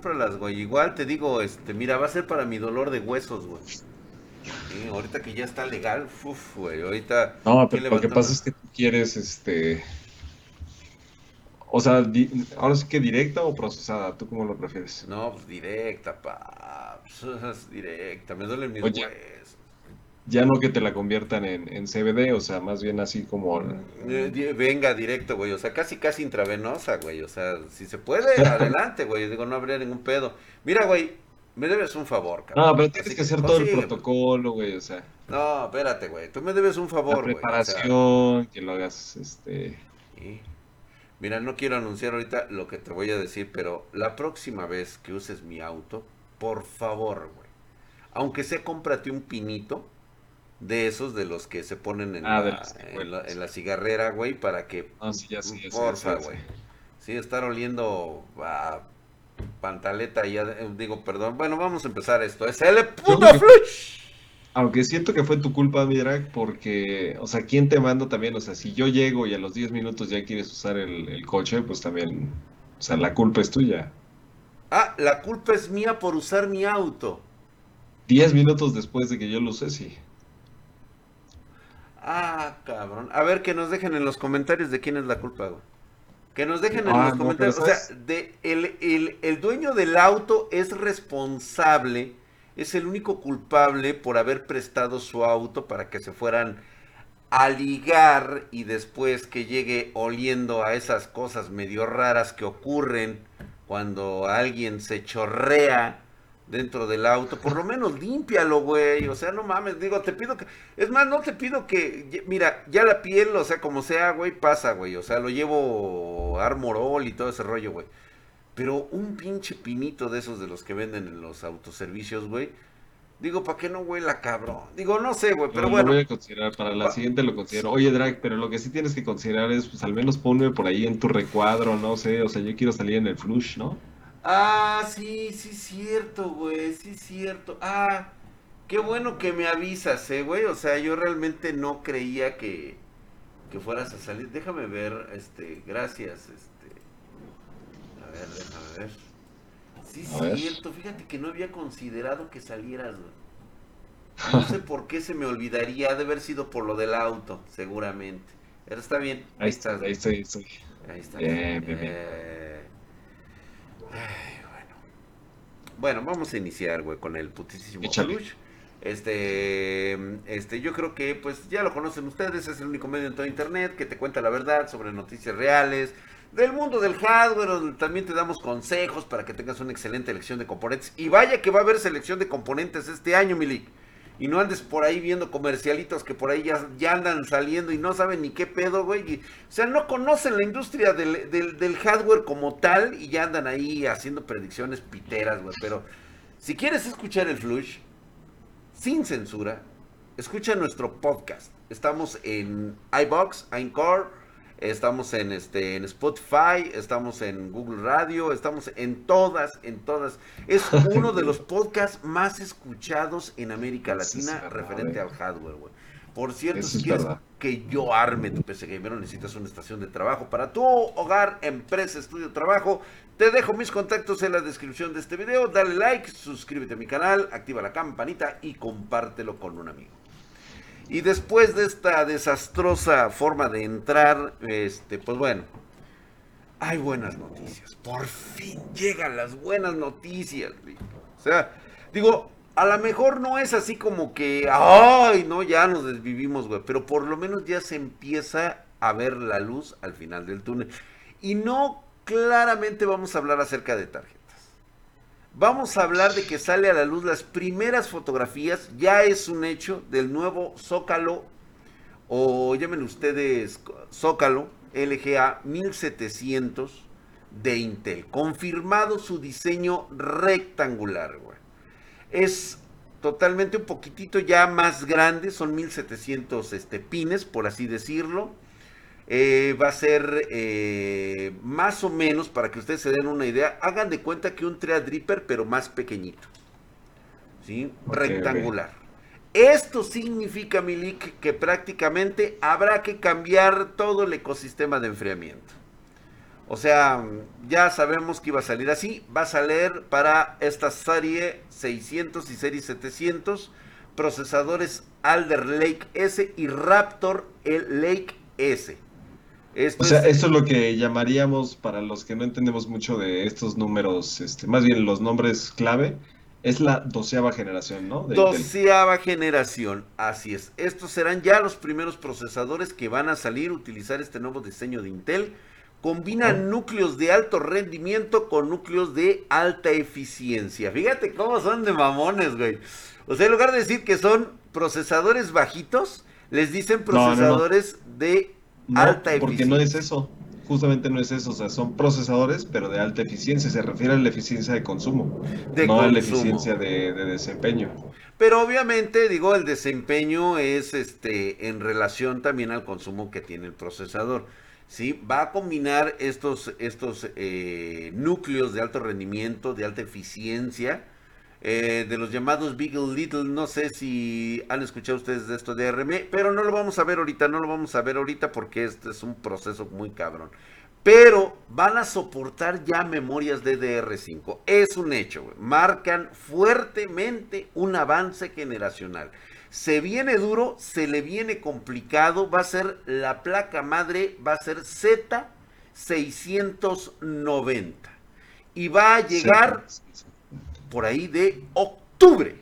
cómpralas, güey. Igual te digo, este, mira, va a ser para mi dolor de huesos, güey. ahorita que ya está legal, uff, güey, ahorita... No, pero lo que pasa es que tú quieres, este... O sea, ahora sí que directa o procesada, ¿tú cómo lo prefieres? No, pues directa, pa. Pues, directa, me duelen mis huesos ya no que te la conviertan en, en CBD, o sea, más bien así como... Eh, venga directo, güey, o sea, casi casi intravenosa, güey, o sea, si se puede, adelante, güey, digo, no habría ningún pedo. Mira, güey, me debes un favor, cabrón. No, pero tienes que hacer todo el protocolo, güey, o sea. No, espérate, güey, tú me debes un favor, güey. preparación, que lo hagas, este... Mira, no quiero anunciar ahorita lo que te voy a decir, pero la próxima vez que uses mi auto, por favor, güey, aunque sea cómprate un pinito, de esos de los que se ponen en, ah, la, en, la, cigarrera, güey, para que... Ah, sí, ya, sí, porfa, güey. Sí, estar oliendo a pantaleta y ya, eh, digo, perdón. Bueno, vamos a empezar esto. Es el puto flush. Aunque siento que fue tu culpa, mi drag, porque, o sea, ¿quién te manda también? O sea, si yo llego y a los 10 minutos ya quieres usar el, el coche, pues también, o sea, la culpa es tuya. Ah, la culpa es mía por usar mi auto. 10 minutos después de que yo lo usé, sí. Ah, cabrón. A ver, que nos dejen en los comentarios de quién es la culpa, güey. Que nos dejen en ah, los comentarios. O sea, de, el, el, dueño del auto es responsable, es el único culpable por haber prestado su auto para que se fueran a ligar y después que llegue oliendo a esas cosas medio raras que ocurren cuando alguien se chorrea dentro del auto, por lo menos límpialo, güey, o sea, no mames, digo, te pido que, es más, no te pido que, mira, ya la piel, o sea, como sea, güey, pasa, güey, o sea, lo llevo armorol y todo ese rollo, güey, pero un pinche pinito de esos de los que venden en los autoservicios, güey, digo, ¿para qué no huela cabrón? Digo, no sé, güey, pero, bueno. Lo voy a considerar, para la siguiente lo considero. Oye, Drag, pero lo que sí tienes que considerar es, pues, al menos ponme por ahí en tu recuadro, no sé, o sea, yo quiero salir en el flush, ¿no? Ah, sí, sí, cierto, güey, sí, cierto. Ah, qué bueno que me avisas, eh, güey. O sea, yo realmente no creía que, que fueras a salir. Déjame ver, este, gracias, este. A ver, déjame ver. Sí, cierto, fíjate que no había considerado que salieras, güey. No sé por qué se me olvidaría, de haber sido por lo del auto, seguramente. Pero está bien. Ahí, está, ahí estoy, ahí estoy. Ahí está. Bien, bien, bien. Eh, bueno. Bueno, vamos a iniciar, güey, con el putísimo. Este, este, yo creo que, pues, ya lo conocen ustedes, es el único medio en todo internet que te cuenta la verdad sobre noticias reales del mundo del hardware, donde también te damos consejos para que tengas una excelente elección de componentes. Y vaya que va a haber selección de componentes este año, Milik y no andes por ahí viendo comercialitos que por ahí ya, ya andan saliendo y no saben ni qué pedo, güey. o sea, no conocen la industria del, del, hardware como tal y ya andan ahí haciendo predicciones piteras, güey. Pero si quieres escuchar el Flush sin censura, escucha nuestro podcast. Estamos en iBox, Encore, Estamos en este en Spotify, estamos en Google Radio, estamos en todas, en todas. Es uno de los podcasts más escuchados en América Latina referente al hardware, güey. Por cierto, si quieres que yo arme tu PC Gamer, necesitas una estación de trabajo para tu hogar, empresa, estudio, trabajo. Te dejo mis contactos en la descripción de este video. Dale like, suscríbete a mi canal, activa la campanita y compártelo con un amigo. Y después de esta desastrosa forma de entrar, este, pues bueno, hay buenas noticias. Por fin llegan las buenas noticias. O sea, digo, a lo mejor no es así como que, ay, no, ya nos desvivimos, güey. Pero por lo menos ya se empieza a ver la luz al final del túnel. Y no claramente vamos a hablar acerca de tarjeta. Vamos a hablar de que sale a la luz las primeras fotografías, ya es un hecho, del nuevo Zócalo, o llamen ustedes Zócalo LGA 1700 de Intel. Confirmado su diseño rectangular. Es totalmente un poquitito ya más grande, son 1700 este, pines, por así decirlo. Eh, va a ser eh, más o menos, para que ustedes se den una idea, hagan de cuenta que un Threadripper, pero más pequeñito. ¿Sí? Rectangular. Esto significa, Milik, que prácticamente habrá que cambiar todo el ecosistema de enfriamiento. O sea, ya sabemos que iba a salir así. Va a salir para esta serie 600 y serie 700 procesadores Alder Lake S y Raptor Lake S. o sea, eso es lo que llamaríamos, para los que no entendemos mucho de estos números, este, más bien los nombres clave, es la doceava generación, ¿no? doceava generación, así es. Estos serán ya los primeros procesadores que van a salir, utilizar este nuevo diseño de Intel combinan núcleos de alto rendimiento con núcleos de alta eficiencia. Fíjate cómo son de mamones, güey. O sea, en lugar de decir que son procesadores bajitos, les dicen procesadores de alta eficiencia. Porque no es eso. Justamente no es eso, o sea, son procesadores, pero de alta eficiencia. Se refiere a la eficiencia de consumo, no a la eficiencia de, de, desempeño. Pero obviamente, digo, el desempeño es este en relación también al consumo que tiene el procesador. ¿sí? Va a combinar estos, estos eh, núcleos de alto rendimiento, de alta eficiencia, eh, de los llamados Big Little. No sé si han escuchado ustedes de esto de RM, pero no lo vamos a ver ahorita, no lo vamos a ver ahorita porque este es un proceso muy cabrón. Pero van a soportar ya memorias DDR5. Es un hecho, marcan fuertemente un avance generacional. Se viene duro, se le viene complicado, va a ser la placa madre, va a ser Z690. Y va a llegar por ahí de octubre.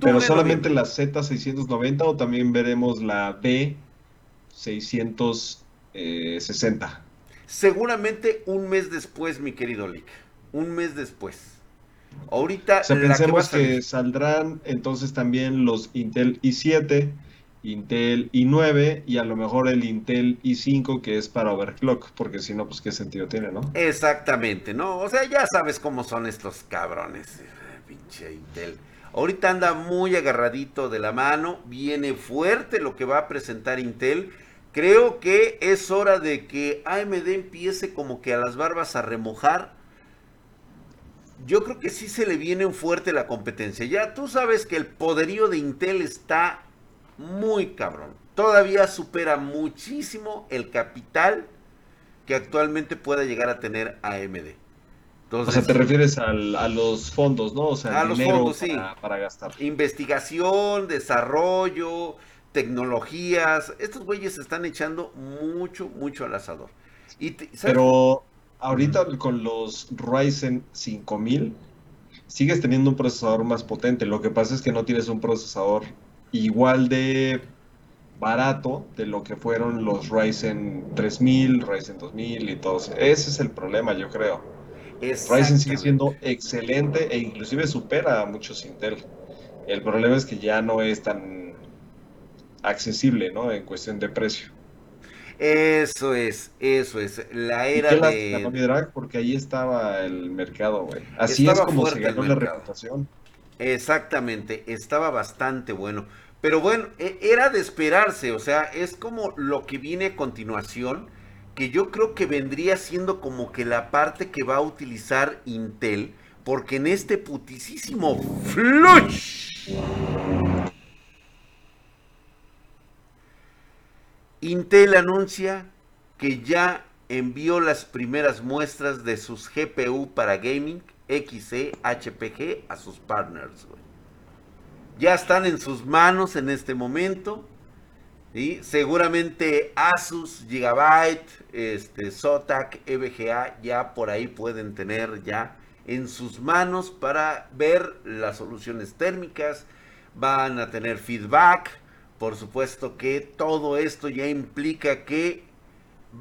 pero solamente la Z690 o también veremos la B660. Seguramente un mes después, mi querido Lick. Un mes después. Ahorita. O sea, pensemos que, saldrán entonces también los Intel i7, Intel i9 y a lo mejor el Intel i5 que es para overclock, porque si no, pues qué sentido tiene, ¿no? Exactamente, ¿no? O sea, ya sabes cómo son estos cabrones, pinche Intel. Ahorita anda muy agarradito de la mano, viene fuerte lo que va a presentar Intel. Creo que es hora de que AMD empiece como que a las barbas a remojar yo creo que sí se le viene fuerte la competencia. Ya tú sabes que el poderío de Intel está muy cabrón. Todavía supera muchísimo el capital que actualmente pueda llegar a tener AMD. Entonces, o sea, te refieres a los fondos, ¿no? O sea, a los fondos, sí. para gastar. Investigación, desarrollo, tecnologías. Estos güeyes se están echando mucho, mucho al asador. Y Pero ahorita con los Ryzen 5000 sigues teniendo un procesador más potente. Lo que pasa es que no tienes un procesador igual de barato de lo que fueron los Ryzen 3000, Ryzen 2000 y todos. Ese es el problema, yo creo. Ryzen sigue siendo excelente e inclusive supera a muchos Intel. El problema es que ya no es tan accesible, ¿no? En cuestión de precio. Eso es, eso es. La era de. porque ahí estaba el mercado, güey. Así es como se ganó la reputación. Exactamente, estaba bastante bueno. Pero bueno, e, era de esperarse, o sea, es como lo que viene a continuación, que yo creo que vendría siendo como que la parte que va a utilizar Intel, porque en este putisísimo flush Intel anuncia que ya envió las primeras muestras de sus GPU para gaming XE HPG a sus partners. Ya están en sus manos en este momento. y Seguramente Asus, Gigabyte, este, Zotac, EVGA ya por ahí pueden tener ya en sus manos para ver las soluciones térmicas. Van a tener feedback por supuesto que todo esto ya implica que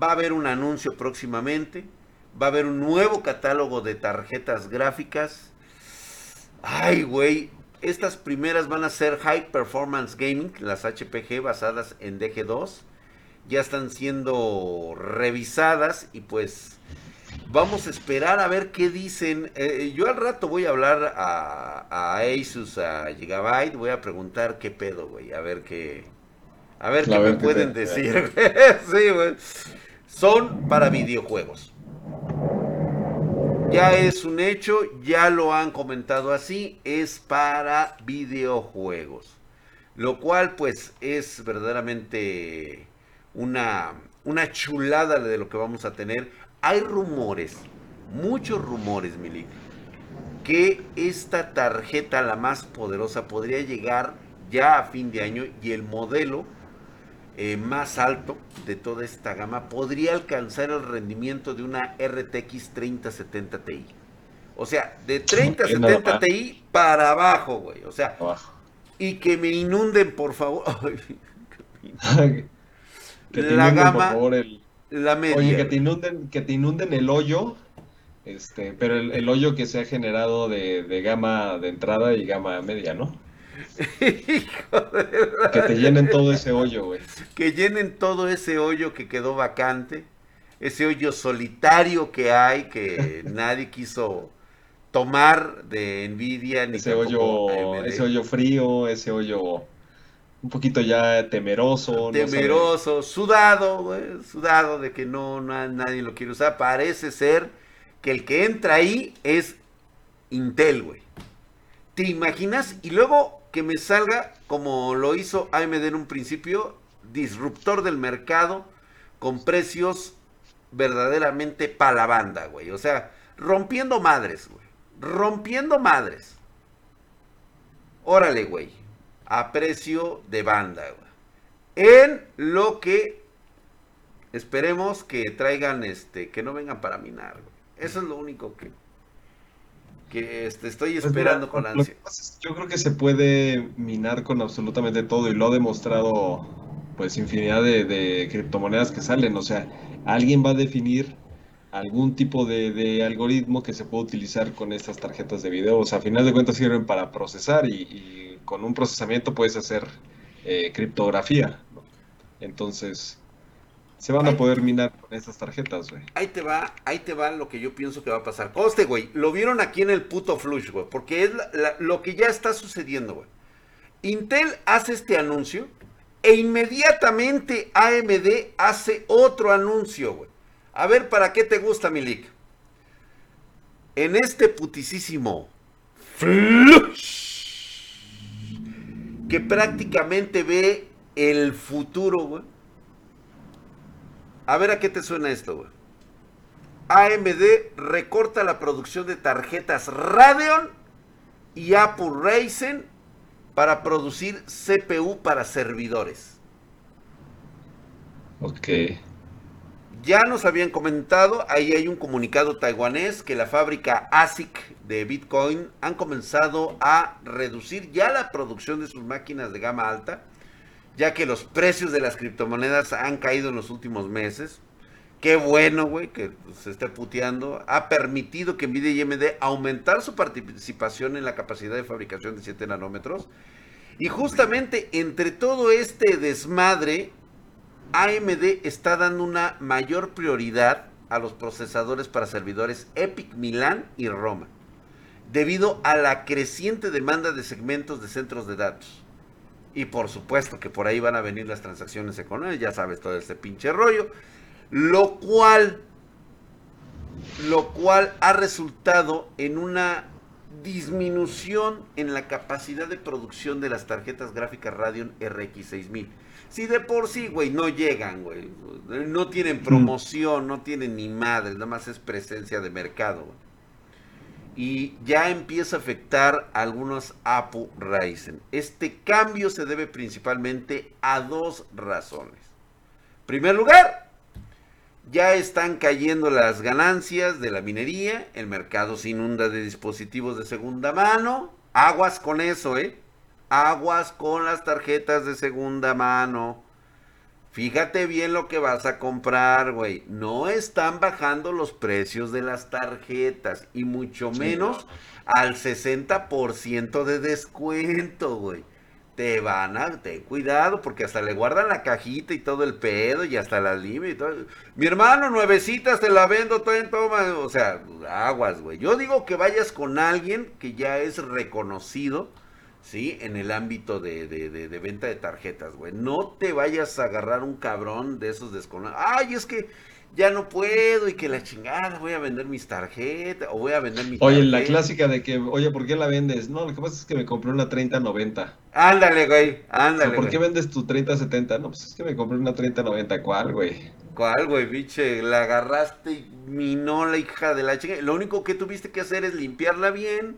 va a haber un anuncio próximamente, va a haber un nuevo catálogo de tarjetas gráficas. Ay, güey, estas primeras van a ser High Performance Gaming, las HPG basadas en DG2. Ya están siendo revisadas y pues Vamos a esperar a ver qué dicen. Eh, yo al rato voy a hablar a, Asus, a Gigabyte, voy a preguntar qué pedo, güey, a ver qué, a ver qué me pueden decir. sí, güey. Son para videojuegos. Ya es un hecho, ya lo han comentado así, es para videojuegos. Lo cual pues es verdaderamente una una chulada de lo que vamos a tener. Hay rumores, muchos rumores, Milik, que esta tarjeta, la más poderosa, podría llegar ya a fin de año y el modelo eh, más alto de toda esta gama podría alcanzar el rendimiento de una RTX 3070 Ti. O sea, de 3070 Ti para abajo, güey. O sea, y que me inunden, por favor. que la gama, la media. Oye, que te inunden, que te inunden el hoyo, este, pero el, hoyo que se ha generado de, de gama de entrada y gama media, ¿no? Que te llenen todo ese hoyo, güey. Que llenen todo ese hoyo que quedó vacante. Ese hoyo solitario que hay que nadie quiso tomar de envidia ni ese hoyo ese hoyo frío ese hoyo un poquito ya temeroso temeroso sudado güey, sudado de que no, nadie lo quiere usar. Parece ser que el que entra ahí es Intel güey. Te imaginas y luego que me salga como lo hizo AMD en un principio, disruptor del mercado con precios verdaderamente para la banda, güey. O sea, rompiendo madres, güey. Rompiendo madres. Órale, güey. A precio de banda, güey. En lo que esperemos que traigan, este, que no vengan para minar, güey. Eso es lo único que que este, estoy pues esperando con ansia. yo creo que se puede minar con absolutamente todo y lo ha demostrado pues infinidad de, criptomonedas que salen. O sea, alguien va a definir algún tipo de, algoritmo que se puede utilizar con estas tarjetas de video. O sea, a final de cuentas sirven para procesar y, con un procesamiento puedes hacer eh, criptografía. Entonces, se van a poder minar con esas tarjetas, güey. Ahí te va, ahí te va lo que yo pienso que va a pasar. Coste, güey, lo vieron aquí en el puto flush, güey, porque es lo que ya está sucediendo, güey. Intel hace este anuncio e inmediatamente AMD hace otro anuncio, güey. A ver, ¿para qué te gusta, Milik? En este putisísimo flush que prácticamente ve el futuro, güey a ver a qué te suena esto, güey. AMD recorta la producción de tarjetas Radeon y Apple Ryzen para producir CPU para servidores. Ok. Ya nos habían comentado, ahí hay un comunicado taiwanés que la fábrica ASIC de Bitcoin han comenzado a reducir ya la producción de sus máquinas de gama alta ya que los precios de las criptomonedas han caído en los últimos meses. Qué bueno, güey, que se esté puteando. Ha permitido que Nvidia y AMD aumentar su participación en la capacidad de fabricación de 7 nanómetros. Y justamente entre todo este desmadre, AMD está dando una mayor prioridad a los procesadores para servidores Epic Milan y Roma, debido a la creciente demanda de segmentos de centros de datos. Y por supuesto que por ahí van a venir las transacciones económicas, ya sabes todo este pinche rollo. Lo cual, lo cual ha resultado en una disminución en la capacidad de producción de las tarjetas gráficas Radeon RX 6000. Si de por sí, güey, no llegan, güey. No tienen promoción, no tienen ni madre, nada más es presencia de mercado. Güey y ya empieza a afectar a algunos APU Ryzen. Este cambio se debe principalmente a dos razones. En primer lugar, ya están cayendo las ganancias de la minería, el mercado se inunda de dispositivos de segunda mano. Aguas con eso, ¿eh? Aguas con las tarjetas de segunda mano. Fíjate bien lo que vas a comprar, güey. No están bajando los precios de las tarjetas y mucho menos al 60% de descuento, güey. Te van a, ten cuidado, porque hasta le guardan la cajita y todo el pedo y hasta la lime y todo. Mi hermano, nuevecitas, te la vendo todo en toma. O sea, aguas, güey. Yo digo que vayas con alguien que ya es reconocido ¿sí? En el ámbito de, de, venta de tarjetas, güey. No te vayas a agarrar un cabrón de esos desconocidos. Ay, es que ya no puedo y que la chingada, voy a vender mis tarjetas o voy a vender mi Oye, la clásica de que, oye, ¿por qué la vendes? No, lo que pasa es que me compré una 3090. Ándale, güey, ándale. ¿Por qué vendes tu 3070? No, pues es que me compré una 3090. ¿Cuál, güey? ¿Cuál, güey, biche? La agarraste y minó la hija de la chica. Lo único que tuviste que hacer es limpiarla bien.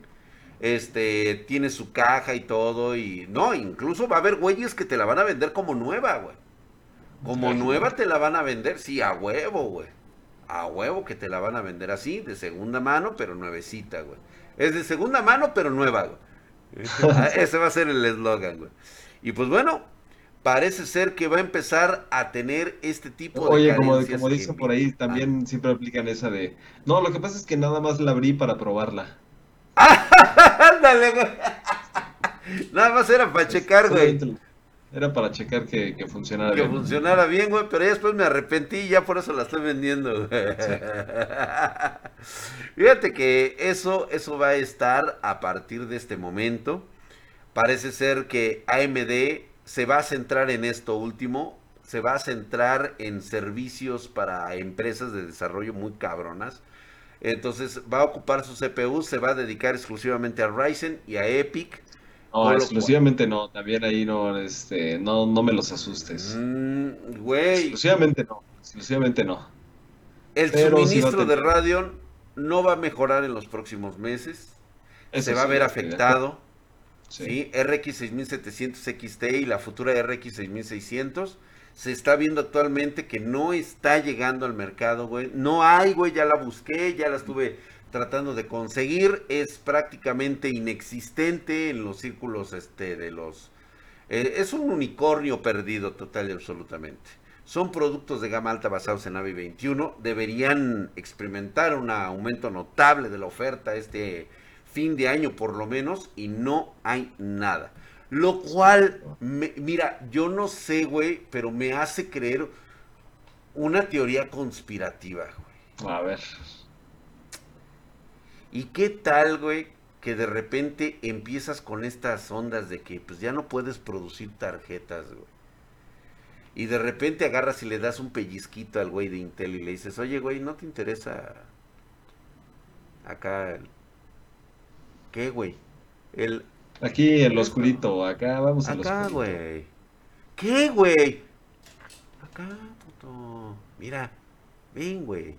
Este, tiene su caja y todo. Y no, incluso va a haber güeyes que te la van a vender como nueva, güey. Como nueva te la van a vender, sí, a huevo, güey. A huevo que te la van a vender así, de segunda mano, pero nuevecita, güey. Es de segunda mano, pero nueva, güey. Ese va a ser el eslogan, güey. Y pues bueno, parece ser que va a empezar a tener este tipo de Oye, como, como dicen por ahí, también siempre aplican esa de... No, lo que pasa es que nada más la abrí para probarla. Ándale, güey. Nada más era para checar, güey. Era para checar que, funcionara bien. Que funcionara bien, güey, pero ya después me arrepentí y ya por eso la estoy vendiendo. Fíjate que eso, eso va a estar a partir de este momento. Parece ser que AMD se va a centrar en esto último, se va a centrar en servicios para empresas de desarrollo muy cabronas. Entonces va a ocupar su CPU, se va a dedicar exclusivamente a Ryzen y a Epic no, exclusivamente no, también ahí no, este, no, no me los asustes. Mm, güey. exclusivamente no, exclusivamente no. El suministro de Radeon no va a mejorar en los próximos meses. se va a ver afectado. Sí. RX 6700 XT y la futura RX 6600. Se está viendo actualmente que no está llegando al mercado, güey. No hay, güey, ya la busqué, ya la estuve tratando de conseguir es prácticamente inexistente en los círculos este, de los... Eh, es un unicornio perdido total y absolutamente. Son productos de gama alta basados en AVI 21. Deberían experimentar un aumento notable de la oferta este fin de año por lo menos y no hay nada. Lo cual, mira, yo no sé, güey, pero me hace creer una teoría conspirativa, güey. A ver. ¿Y qué tal, güey, que de repente empiezas con estas ondas de que pues ya no puedes producir tarjetas, güey? Y de repente agarras y le das un pellizquito al güey de Intel y le dices, oye, güey, ¿no te interesa acá? ¿Qué, güey? El... Aquí el oscurito, acá vamos al Acá, güey. ¿Qué, güey? Acá, puto. Mira, ven, güey.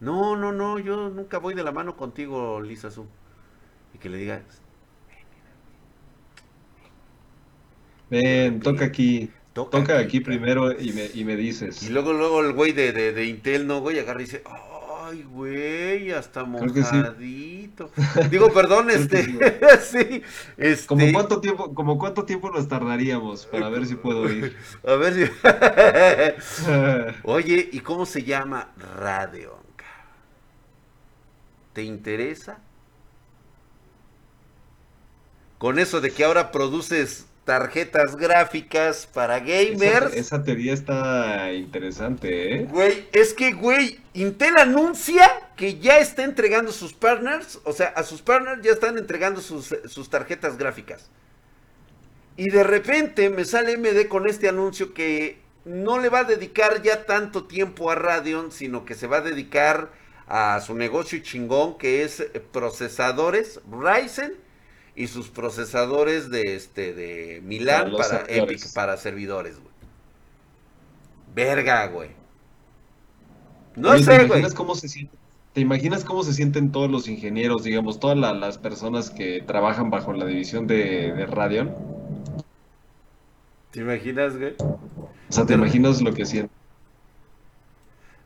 No, no, no, yo nunca voy de la mano contigo, Lisa Su. Y que le digas, ven, toca aquí. Toca, aquí, primero y me, y me dices. Y luego, luego el güey de, de, de Intel, ¿no, güey? Agarra y dice, ay, güey, hasta mojadito. Digo, perdón, este, sí. este... ¿Como cuánto tiempo, como cuánto tiempo nos tardaríamos para ver si puedo ir? A ver si... Oye, ¿y cómo se llama Radio? ¿Te interesa? Con eso de que ahora produces tarjetas gráficas para gamers. Esa, teoría está interesante, ¿eh? Güey, es que, güey, Intel anuncia que ya está entregando sus partners, o sea, a sus partners ya están entregando sus, sus tarjetas gráficas. Y de repente me sale MD con este anuncio que no le va a dedicar ya tanto tiempo a Radeon, sino que se va a dedicar a su negocio chingón que es eh, procesadores Ryzen y sus procesadores de este de Milan para, Epic para servidores, güey. Verga, güey. No sé, güey. Cómo se siente? ¿Te imaginas cómo se sienten todos los ingenieros, digamos, todas las personas que trabajan bajo la división de, de Radeon? ¿Te imaginas, güey? O sea, ¿te imaginas lo que sienten?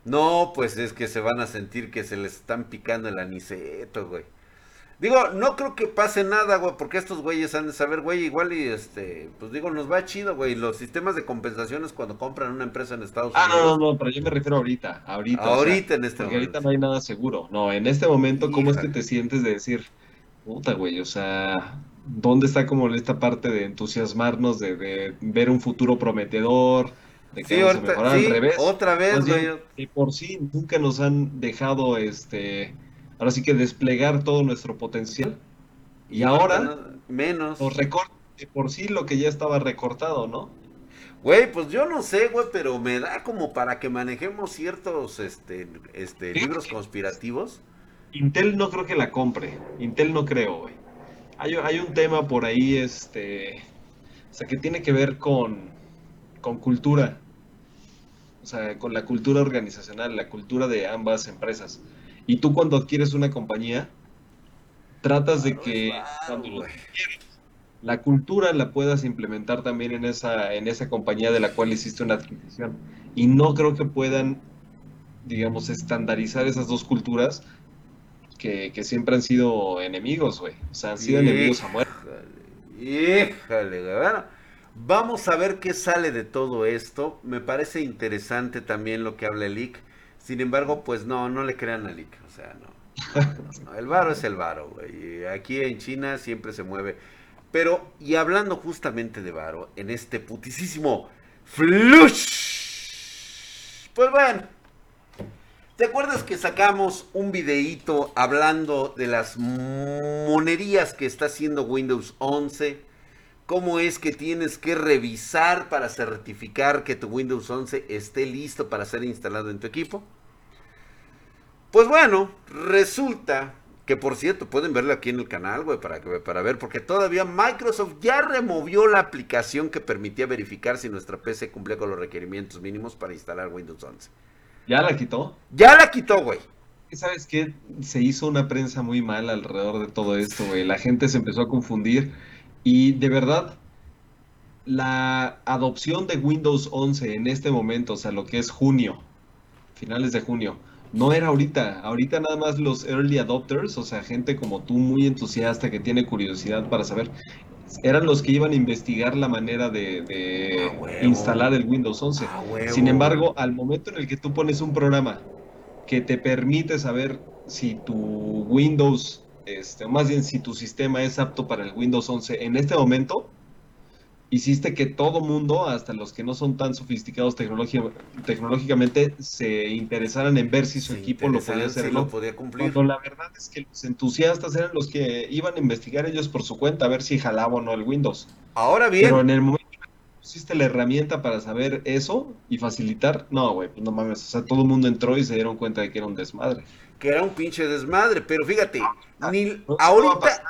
No, pues es que se van a sentir que se les están picando el aniceto, güey. Digo, no creo que pase nada, güey, porque estos güeyes han de saber, güey, igual y este, pues digo, nos va chido, güey. Los sistemas de compensaciones cuando compran una empresa en Estados Unidos. Ah, no, no, no, pero yo me refiero ahorita, ahorita. Ahorita en este momento. ahorita no hay nada seguro. No, en este momento, ¿cómo es que te sientes de decir, puta, güey, o sea, ¿dónde está como esta parte de entusiasmarnos, de, de ver un futuro prometedor? sí, al revés. Otra vez, güey. Y por sí nunca nos han dejado, este, ahora sí que desplegar todo nuestro potencial. Y, ahora menos. Nos recorta por sí lo que ya estaba recortado, ¿no? Güey, pues yo no sé, güey, pero me da como para que manejemos ciertos este, este, libros conspirativos. Intel no creo que la compre. Intel no creo, güey. Hay, hay un tema por ahí, este, o sea, que tiene que ver con, con cultura. O sea, con la cultura organizacional, la cultura de ambas empresas. Y tú cuando adquieres una compañía, tratas de que cuando la cultura la puedas implementar también en esa, en esa compañía de la cual hiciste una adquisición. Y no creo que puedan, digamos, estandarizar esas dos culturas que, siempre han sido enemigos, güey. O sea, han sido enemigos a muerte. Híjale, bueno. Vamos a ver qué sale de todo esto. Me parece interesante también lo que habla el IC. Sin embargo, pues no, no le crean al IC. O sea, no. El varo es el varo, güey. Aquí en China siempre se mueve. Pero, y hablando justamente de varo, en este putisísimo flush. Pues bueno. ¿Te acuerdas que sacamos un videíto hablando de las monerías que está haciendo Windows 11? ¿Cómo es que tienes que revisar para certificar que tu Windows 11 esté listo para ser instalado en tu equipo? Pues bueno, resulta que por cierto, pueden verlo aquí en el canal, güey, para, para ver, porque todavía Microsoft ya removió la aplicación que permitía verificar si nuestra PC cumplía con los requerimientos mínimos para instalar Windows 11. ¿Ya la quitó? Ya la quitó, güey. ¿Sabes qué? Se hizo una prensa muy mal alrededor de todo esto, güey. La gente se empezó a confundir y de verdad, la adopción de Windows 11 en este momento, o sea, lo que es junio, finales de junio, no era ahorita. Ahorita nada más los early adopters, o sea, gente como tú muy entusiasta que tiene curiosidad para saber, eran los que iban a investigar la manera de, ah, instalar el Windows 11. Ah, Sin embargo, al momento en el que tú pones un programa que te permite saber si tu Windows, este, más bien si tu sistema es apto para el Windows 11 en este momento, hiciste que todo mundo, hasta los que no son tan sofisticados tecnológicamente, se interesaran en ver si su equipo lo podía hacer. lo podía cumplir. Cuando la verdad es que los entusiastas eran los que iban a investigar ellos por su cuenta a ver si jalaba o no el Windows. Ahora bien. Pero en el momento que pusiste la herramienta para saber eso y facilitar, no, güey, pues no mames. O sea, todo el mundo entró y se dieron cuenta de que era un desmadre. Que era un pinche desmadre, pero fíjate, ni, ahorita,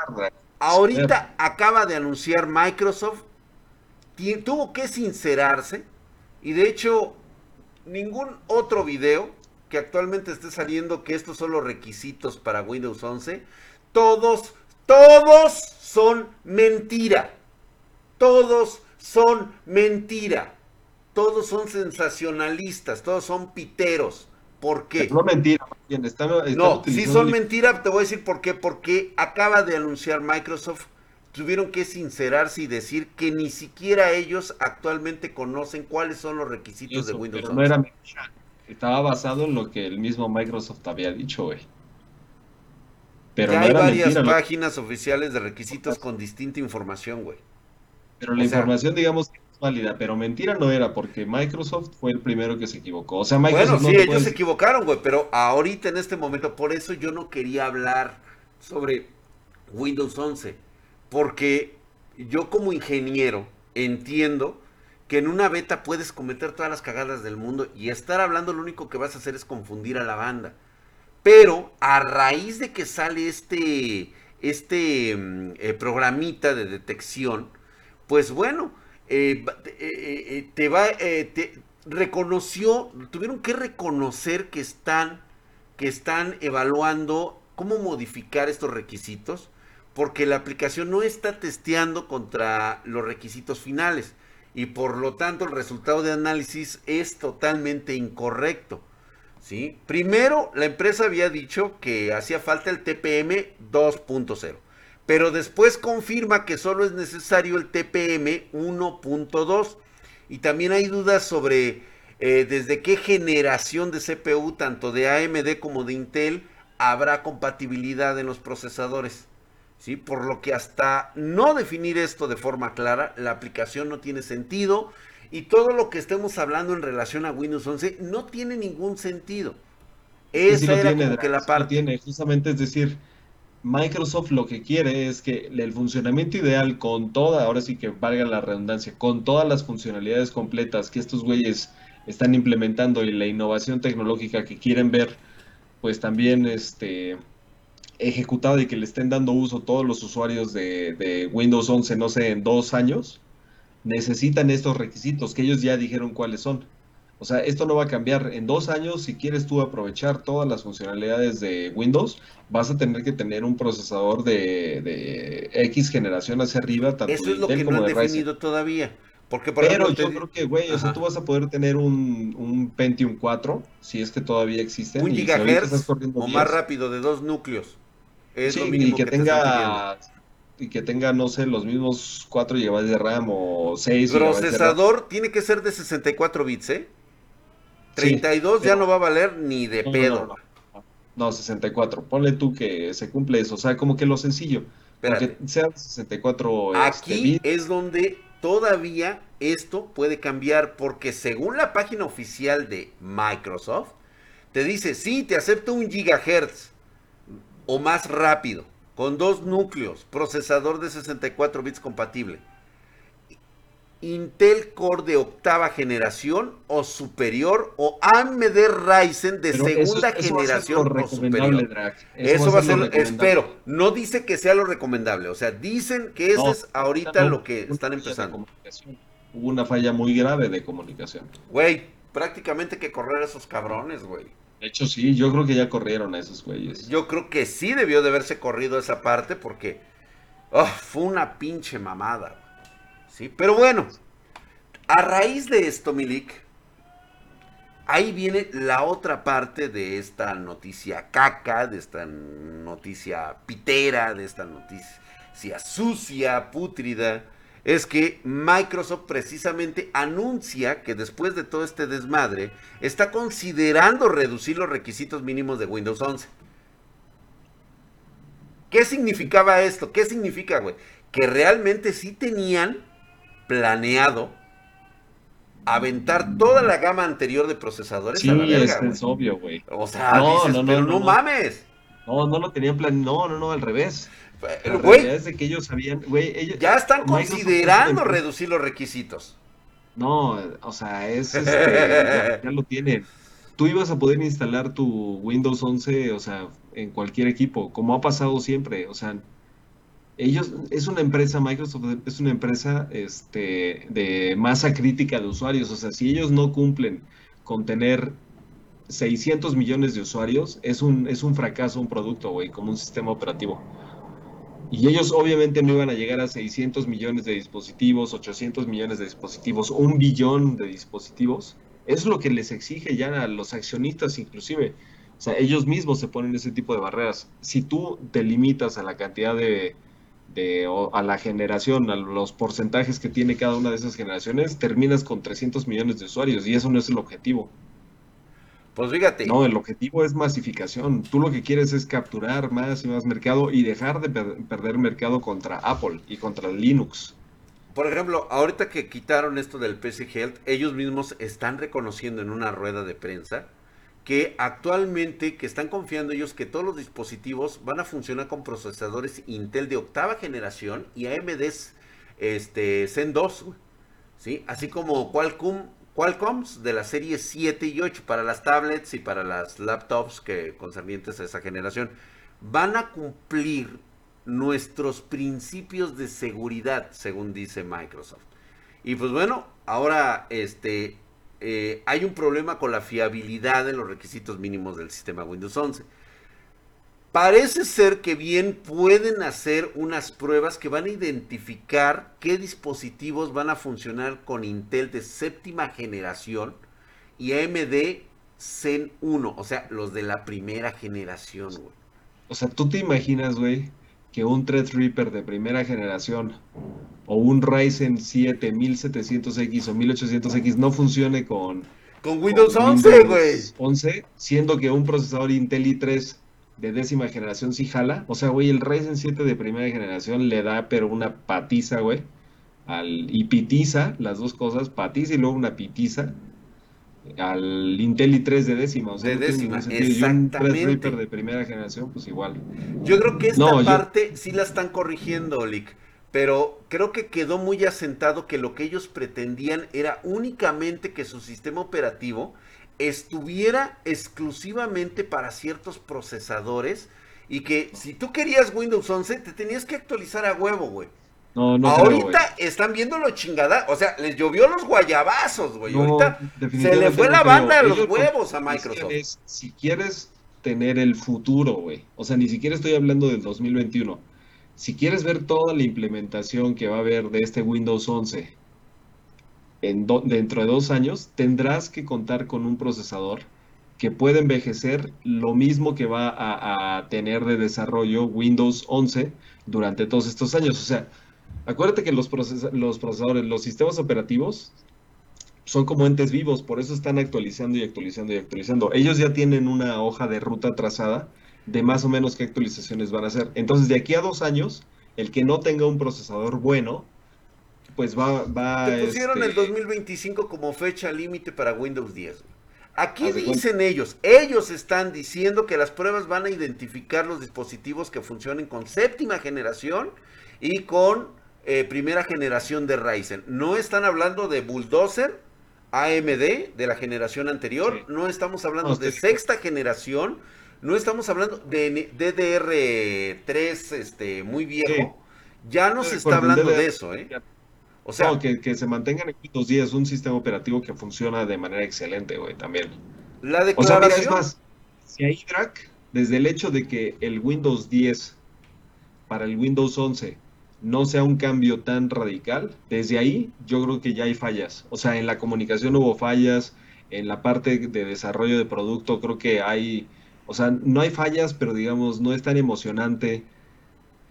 ahorita acaba de anunciar Microsoft tuvo que sincerarse y de hecho ningún otro video que actualmente esté saliendo que estos son los requisitos para Windows 11, todos, todos son mentira. Todos son mentira. Todos son sensacionalistas, todos son piteros. ¿Por qué? No mentira, no, si son mentira, te voy a decir por qué. Porque acaba de anunciar Microsoft tuvieron que sincerarse y decir que ni siquiera ellos actualmente conocen cuáles son los requisitos de Windows pero No era mentira. Estaba basado en lo que el mismo Microsoft había dicho, güey. Pero hay varias páginas oficiales de requisitos con distinta información, güey. Pero la información, digamos, válida, pero mentira no era, porque Microsoft fue el primero que se equivocó. O sea, Microsoft bueno, sí, ellos se equivocaron, güey, pero ahorita en este momento, por eso yo no quería hablar sobre Windows 11 porque yo como ingeniero entiendo que en una beta puedes cometer todas las cagadas del mundo y estar hablando lo único que vas a hacer es confundir a la banda. Pero a raíz de que sale este, este mm, eh, programita de detección, pues bueno, eh, eh, te va, te reconoció, tuvieron que reconocer que están, que están evaluando cómo modificar estos requisitos porque la aplicación no está testeando contra los requisitos finales y por lo tanto el resultado de análisis es totalmente incorrecto. ¿sí? Primero, la empresa había dicho que hacía falta el TPM 2.0, pero después confirma que solo es necesario el TPM 1.2 y también hay dudas sobre eh, desde qué generación de CPU, tanto de AMD como de Intel, habrá compatibilidad en los procesadores. ¿sí? Por lo que hasta no definir esto de forma clara, la aplicación no tiene sentido y todo lo que estemos hablando en relación a Windows 11 no tiene ningún sentido. Esa era como que la parte. Tiene, justamente, es decir, Microsoft lo que quiere es que el funcionamiento ideal con toda, ahora sí que valga la redundancia, con todas las funcionalidades completas que estos güeyes están implementando y la innovación tecnológica que quieren ver, pues también este ejecutada y que le estén dando uso todos los usuarios de, Windows 11, no sé, en dos años, necesitan estos requisitos que ellos ya dijeron cuáles son. O sea, esto no va a cambiar. En dos años, si quieres tú aprovechar todas las funcionalidades de Windows, vas a tener que tener un procesador de, X generación hacia arriba, tanto Eso es lo que no han definido todavía. Porque, Pero yo creo que, güey, o sea, tú vas a poder tener un, un, Pentium 4, si es que todavía existe. Un gigahertz o más rápido, de dos núcleos. Es lo mínimo y que, tenga y que tenga, no sé, los mismos 4 GB de RAM o 6 Procesador tiene que ser de 64 bits, ¿eh? 32 ya no va a valer ni de pedo. No, 64. Ponle tú que se cumple eso. O sea, como que lo sencillo. Que sea 64 este, Aquí es donde todavía esto puede cambiar porque según la página oficial de Microsoft, te dice, sí, te acepto un gigahertz o más rápido, con dos núcleos, procesador de 64 bits compatible. Intel Core de octava generación o superior o AMD Ryzen de segunda generación o superior. Eso, va a ser, espero, no dice que sea lo recomendable, o sea, dicen que eso es ahorita lo que están empezando. Hubo una falla muy grave de comunicación. Güey, prácticamente que correr a esos cabrones, güey. De hecho, sí, yo creo que ya corrieron a esos güeyes. Yo creo que sí debió de haberse corrido esa parte porque oh, fue una pinche mamada. Sí, pero bueno, a raíz de esto, Milik, ahí viene la otra parte de esta noticia caca, de esta noticia pitera, de esta noticia sucia, pútrida. Es que Microsoft precisamente anuncia que después de todo este desmadre está considerando reducir los requisitos mínimos de Windows 11. ¿Qué significaba esto? ¿Qué significa, güey? Que realmente sí tenían planeado aventar toda la gama anterior de procesadores sí, a la verga, es, obvio, güey. O sea, no, no, pero no, mames. No, no lo tenían plan, no, no, no, al revés. Güey, es de que ellos sabían, güey, ellos, ya están considerando reducir los requisitos. No, o sea, es este, ya, ya, lo tienen. Tú ibas a poder instalar tu Windows 11, o sea, en cualquier equipo, como ha pasado siempre, o sea, ellos es una empresa, Microsoft es una empresa este, de masa crítica de usuarios. O sea, si ellos no cumplen con tener 600 millones de usuarios, es un, es un fracaso un producto, güey, como un sistema operativo. Y ellos obviamente no iban a llegar a 600 millones de dispositivos, 800 millones de dispositivos, un billón de dispositivos. Es lo que les exige ya a los accionistas inclusive. O sea, ellos mismos se ponen ese tipo de barreras. Si tú te limitas a la cantidad de, de, a la generación, a los porcentajes que tiene cada una de esas generaciones, terminas con 300 millones de usuarios y eso no es el objetivo. Pues fíjate. No, el objetivo es masificación. Tú lo que quieres es capturar más y más mercado y dejar de perder mercado contra Apple y contra Linux. Por ejemplo, ahorita que quitaron esto del PC Health, ellos mismos están reconociendo en una rueda de prensa que actualmente que están confiando ellos que todos los dispositivos van a funcionar con procesadores Intel de octava generación y AMD este, Zen 2, ¿sí? así como Qualcomm, Qualcomms de la serie 7 y 8 para las tablets y para las laptops que concernientes a esa generación. Van a cumplir nuestros principios de seguridad, según dice Microsoft. Y pues bueno, ahora este eh, hay un problema con la fiabilidad de los requisitos mínimos del sistema Windows 11. Parece ser que bien pueden hacer unas pruebas que van a identificar qué dispositivos van a funcionar con Intel de séptima generación y AMD Zen 1, o sea, los de la primera generación, O sea, tú te imaginas, güey, que un Threadripper de primera generación o un Ryzen 7 1700X o 1800X no funcione con, con Windows 11, güey. 11, siendo que un procesador Intel i3 de décima generación sí jala. O sea, güey, el Ryzen 7 de primera generación le da pero una patiza, güey. Al, y pitiza, las dos cosas, patiza y luego una pitiza al Intel i3 de décima. O sea, de décima, exactamente. de primera generación, pues igual. Yo creo que esta parte sí la están corrigiendo, Olic. Pero creo que quedó muy asentado que lo que ellos pretendían era únicamente que su sistema operativo estuviera exclusivamente para ciertos procesadores y que si tú querías Windows 11 te tenías que actualizar a huevo, güey. No, no Ahorita están viendo lo chingada. O sea, les llovió los guayabazos, güey. Ahorita se le fue la banda a los huevos a Microsoft. si quieres tener el futuro, güey. O sea, ni siquiera estoy hablando del 2021. Si quieres ver toda la implementación que va a haber de este Windows 11 en dentro de dos años, tendrás que contar con un procesador que puede envejecer lo mismo que va a, tener de desarrollo Windows 11 durante todos estos años. O sea, acuérdate que los, los procesadores, los sistemas operativos son como entes vivos, por eso están actualizando y actualizando y actualizando. Ellos ya tienen una hoja de ruta trazada de más o menos qué actualizaciones van a hacer. Entonces, de aquí a dos años, el que no tenga un procesador bueno, pues va... va Te pusieron el 2025 este, como fecha límite para Windows 10. Aquí dicen ellos, ellos están diciendo que las pruebas van a identificar los dispositivos que funcionen con séptima generación y con eh, primera generación de Ryzen. No están hablando de Bulldozer, AMD de la generación anterior, no estamos hablando de sexta generación, no estamos hablando de DDR3 este, muy viejo, ya no se está hablando de eso, ¿eh? O sea, que, se mantengan en Windows 10 un sistema operativo que funciona de manera excelente, güey, también. La declaración... O sea, es más, si hay drag, desde el hecho de que el Windows 10 para el Windows 11 no sea un cambio tan radical, desde ahí yo creo que ya hay fallas. O sea, en la comunicación hubo fallas, en la parte de desarrollo de producto creo que hay, o sea, no hay fallas, pero digamos, no es tan emocionante.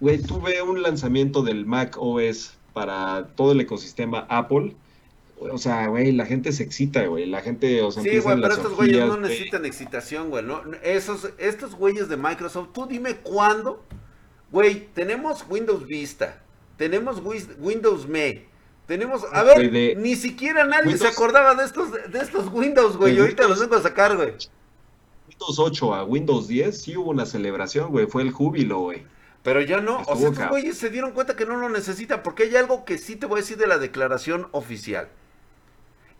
Güey, tuve un lanzamiento del Mac OS para todo el ecosistema Apple. O sea, güey, la gente se excita, güey. La gente, o sea, Sí, güey, pero estos güeyes no necesitan excitación, güey. ¿no? Esos, estos güeyes de Microsoft, tú dime cuándo Güey, tenemos Windows Vista, tenemos Windows Me, tenemos, a ver, ni siquiera nadie se acordaba de estos, de estos Windows, güey, ahorita los vengo a sacar, güey. Windows 8 a Windows 10 sí hubo una celebración, güey, fue el júbilo, güey. Pero ya no, o sea, estos güeyes se dieron cuenta que no lo necesitan, porque hay algo que sí te voy a decir de la declaración oficial.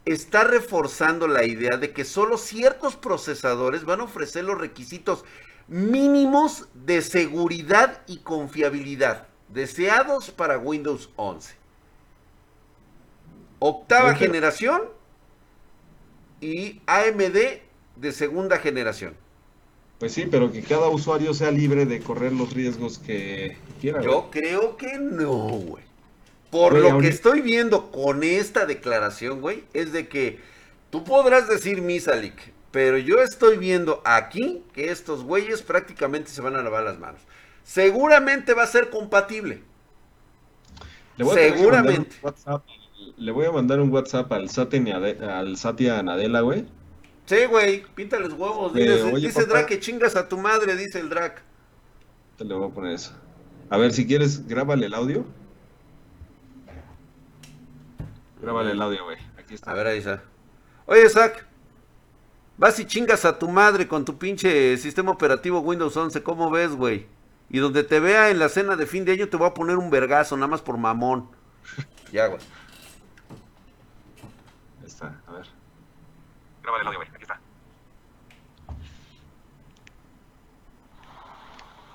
Está reforzando la idea de que solo ciertos procesadores van a ofrecer los requisitos mínimos de seguridad y confiabilidad deseados para Windows 11. Octava generación y AMD de segunda generación. Pues sí, pero que cada usuario sea libre de correr los riesgos que quiera. Yo creo que no, güey. Por lo que estoy viendo con esta declaración, güey, es de que tú podrás decir Misalik, pero yo estoy viendo aquí que estos güeyes prácticamente se van a lavar las manos. Seguramente va a ser compatible. Seguramente. le voy a mandar un WhatsApp al, al Satya Nadella, güey. Sí, güey, píntales huevos. dice Drac que chingas a tu madre, dice el Drac. Te le voy a poner eso. A ver, si quieres, grábale el audio. Grábale el audio, güey. Aquí está. A ver, ahí está. Oye, Zach. Vas y chingas a tu madre con tu pinche sistema operativo Windows 11. ¿Cómo ves, güey? Y donde te vea en la cena de fin de año te voy a poner un vergazo, nada más por mamón. ya, güey. Ahí está, a ver. Grábale el audio, güey. Aquí está.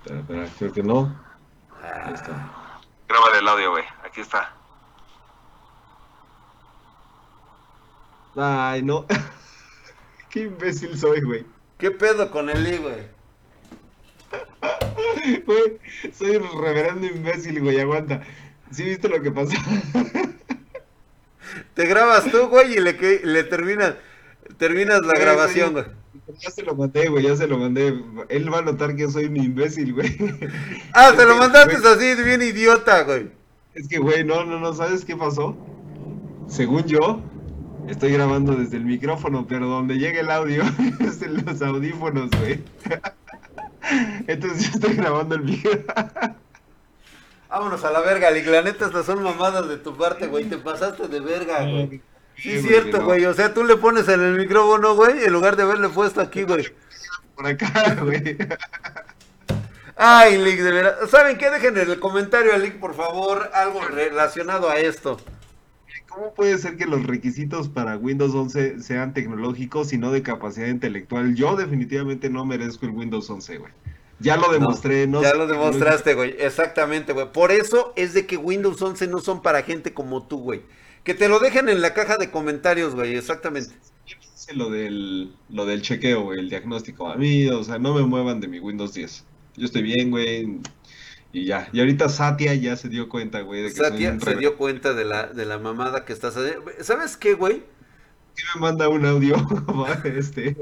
Espera, espera, creo que no. Ahí está. Grábale el audio, güey. Aquí está. Ay, no. Qué imbécil soy, güey. ¿Qué pedo con el I, güey? Güey, soy un reverendo imbécil, güey, aguanta. ¿Sí viste lo que pasó? Te grabas tú, güey, y le, le terminas, terminas la grabación, güey. Ya se lo mandé, güey, ya se lo mandé. Él va a notar que soy un imbécil, güey. Ah, te lo mandaste así, bien idiota, güey. Es que, güey, no, no, no, ¿sabes qué pasó? Según yo, Estoy grabando desde el micrófono, pero donde llega el audio es en los audífonos, güey. Entonces yo estoy grabando el micrófono. Vámonos a la verga, Lick. La neta, estas son mamadas de tu parte, güey. Te pasaste de verga, güey. Sí, es cierto, güey. O sea, tú le pones en el micrófono, güey, en lugar de haberle puesto aquí, güey. Por acá, güey. Ay, Lick, de verdad. ¿Saben qué? Dejen en el comentario a Lick, por favor, algo relacionado a esto. ¿Cómo puede ser que los requisitos para Windows 11 sean tecnológicos y no de capacidad intelectual? Yo definitivamente no merezco el Windows 11, güey. Ya lo demostré, ¿no? ya lo demostraste, güey. Exactamente, güey. Por eso es de que Windows 11 no son para gente como tú, güey. Que te lo dejen en la caja de comentarios, güey. Exactamente. Lo del, lo del chequeo, güey, el diagnóstico. A mí, o sea, no me muevan de mi Windows 10. Yo estoy bien, güey. Y ya. Y ahorita Satya ya se dio cuenta, güey. De que Satya se dio cuenta de la, de la mamada que estás haciendo. ¿Sabes qué, güey? ¿Qué me manda un audio? este.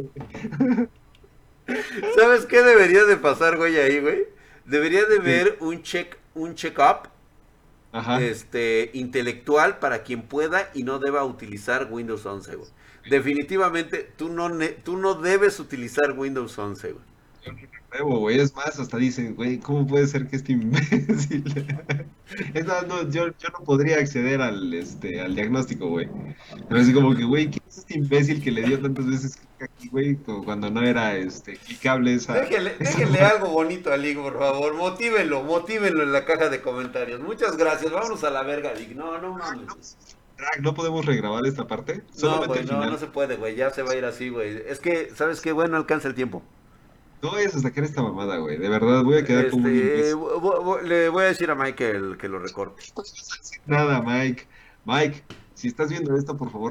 ¿Sabes qué debería de pasar, güey, ahí, güey? Debería de ver un check, un check-up este, intelectual para quien pueda y no deba utilizar Windows 11, güey. Definitivamente, tú no, tú no debes utilizar Windows 11, güey güey. Es más, hasta dicen, güey, ¿cómo puede ser que este imbécil? no, yo, yo, no podría acceder al, este, al diagnóstico, güey. Pero así como que, güey, ¿quién es este imbécil que le dio tantas veces clic aquí, güey? Cuando no era este, clicable esa. Déjenle, déjenle algo bonito a Lig, por favor. Motívenlo, motívenlo en la caja de comentarios. Muchas gracias. Vámonos a la verga, Lig. No, no mames. ¿No podemos regrabar esta parte? no, güey, no, no se puede, güey. Ya se va a ir así, güey. Es que, ¿sabes qué? Bueno, alcanza el tiempo. No vayas a sacar esta mamada, güey. De verdad, voy a quedar como un este, Le voy a decir a Mike que, que lo recorte. Nada, Mike. Mike, si estás viendo esto, por favor,